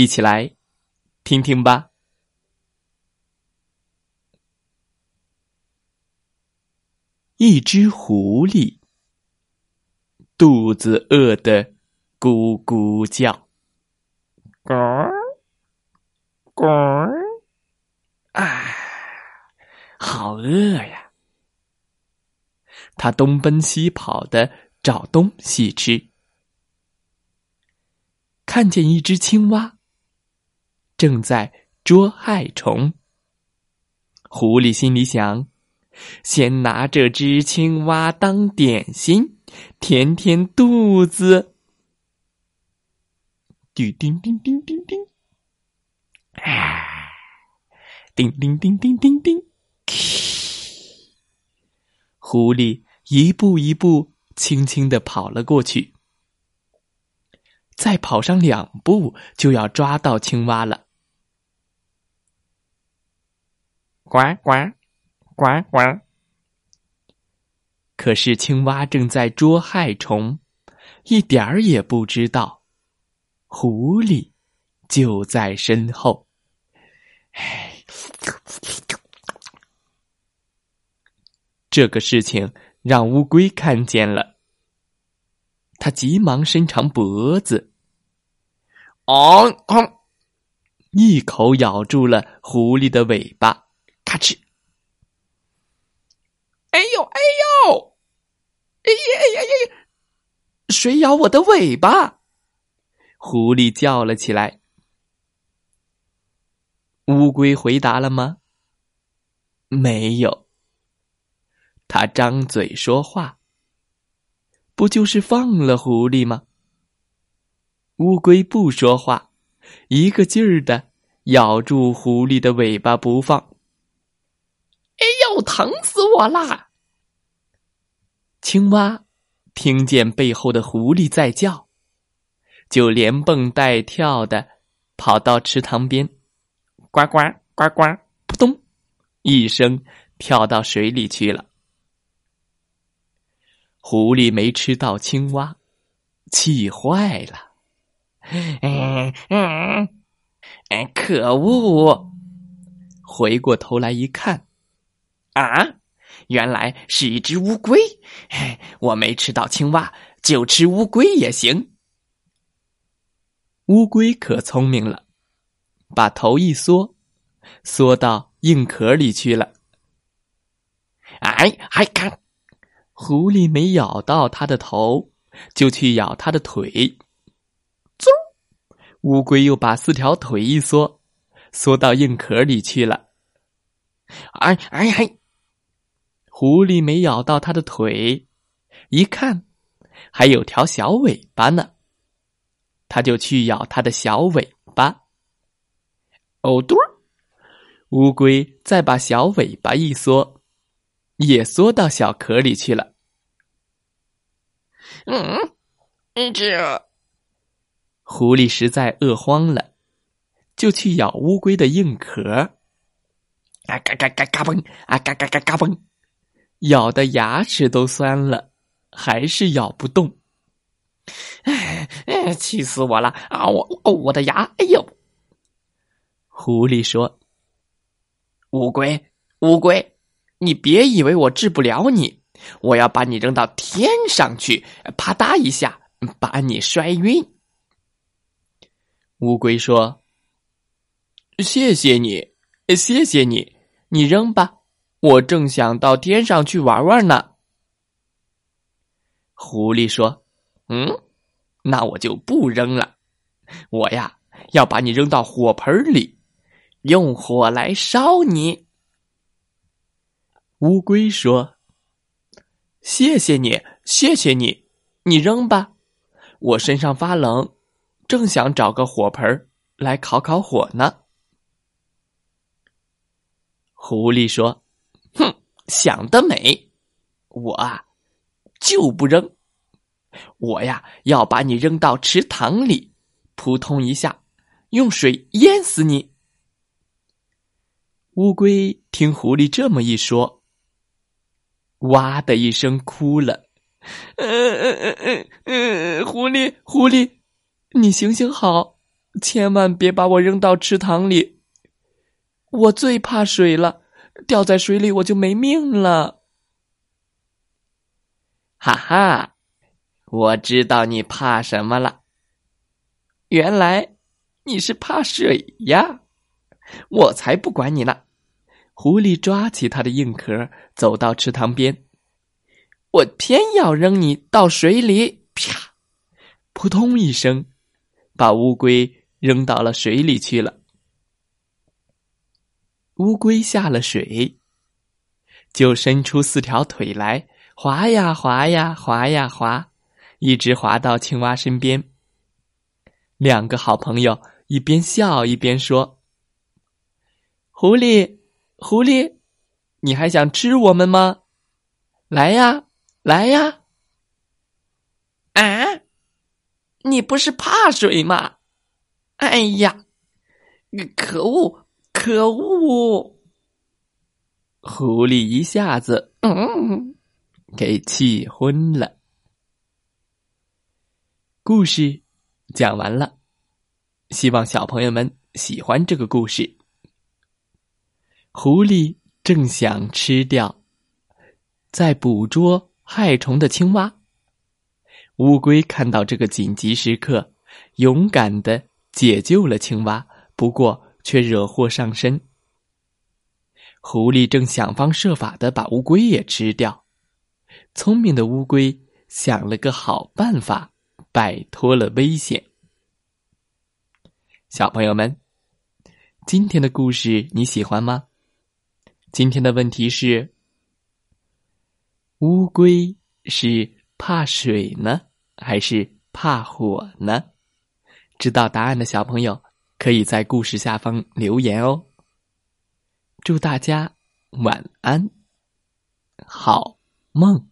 一起来听听吧。一只狐狸肚子饿得咕咕叫，咕咕，啊，好饿呀！它东奔西跑的找东西吃，看见一只青蛙。正在捉害虫，狐狸心里想：先拿这只青蛙当点心，填填肚子。叮叮叮叮叮叮，啊！叮叮叮叮叮叮，狐狸一步一步轻轻的跑了过去，再跑上两步，就要抓到青蛙了。呱呱，呱呱！可是青蛙正在捉害虫，一点儿也不知道，狐狸就在身后。这个事情让乌龟看见了，他急忙伸长脖子，哦，一口咬住了狐狸的尾巴。咔哧！哎呦哎呦！哎呀哎呀呀！谁咬我的尾巴？狐狸叫了起来。乌龟回答了吗？没有。他张嘴说话，不就是放了狐狸吗？乌龟不说话，一个劲儿的咬住狐狸的尾巴不放。疼死我啦！青蛙听见背后的狐狸在叫，就连蹦带跳的跑到池塘边，呱呱呱呱，扑通一声跳到水里去了。狐狸没吃到青蛙，气坏了。嗯嗯，哎，可恶！回过头来一看。啊，原来是一只乌龟！我没吃到青蛙，就吃乌龟也行。乌龟可聪明了，把头一缩，缩到硬壳里去了。哎，还敢，狐狸没咬到它的头，就去咬它的腿。嗖，乌龟又把四条腿一缩，缩到硬壳里去了。哎哎嘿！狐狸没咬到它的腿，一看还有条小尾巴呢，它就去咬它的小尾巴。哦嘟！乌龟再把小尾巴一缩，也缩到小壳里去了。嗯，这狐狸实在饿慌了，就去咬乌龟的硬壳。啊嘎嘎嘎嘎嘣！啊嘎嘎嘎嘎嘣！咬的牙齿都酸了，还是咬不动。哎哎，气死我了！啊，我哦，我的牙！哎呦！狐狸说：“乌龟，乌龟，你别以为我治不了你，我要把你扔到天上去，啪嗒一下把你摔晕。”乌龟说：“谢谢你，谢谢你，你扔吧。”我正想到天上去玩玩呢。狐狸说：“嗯，那我就不扔了。我呀，要把你扔到火盆里，用火来烧你。”乌龟说：“谢谢你，谢谢你，你扔吧。我身上发冷，正想找个火盆来烤烤火呢。狐狸说：“哼，想得美！我啊，就不扔。我呀，要把你扔到池塘里，扑通一下，用水淹死你。”乌龟听狐狸这么一说，哇的一声哭了。嗯嗯嗯嗯嗯，狐狸，狐狸，你行行好，千万别把我扔到池塘里。我最怕水了，掉在水里我就没命了。哈哈，我知道你怕什么了。原来你是怕水呀！我才不管你呢。狐狸抓起它的硬壳，走到池塘边。我偏要扔你到水里！啪！扑通一声，把乌龟扔到了水里去了。乌龟下了水，就伸出四条腿来，滑呀滑呀滑呀滑，一直滑到青蛙身边。两个好朋友一边笑一边说：“狐狸，狐狸，你还想吃我们吗？来呀，来呀！啊，你不是怕水吗？哎呀，可恶！”可恶！狐狸一下子嗯，给气昏了。故事讲完了，希望小朋友们喜欢这个故事。狐狸正想吃掉在捕捉害虫的青蛙，乌龟看到这个紧急时刻，勇敢的解救了青蛙。不过。却惹祸上身。狐狸正想方设法的把乌龟也吃掉，聪明的乌龟想了个好办法，摆脱了危险。小朋友们，今天的故事你喜欢吗？今天的问题是：乌龟是怕水呢，还是怕火呢？知道答案的小朋友。可以在故事下方留言哦。祝大家晚安，好梦。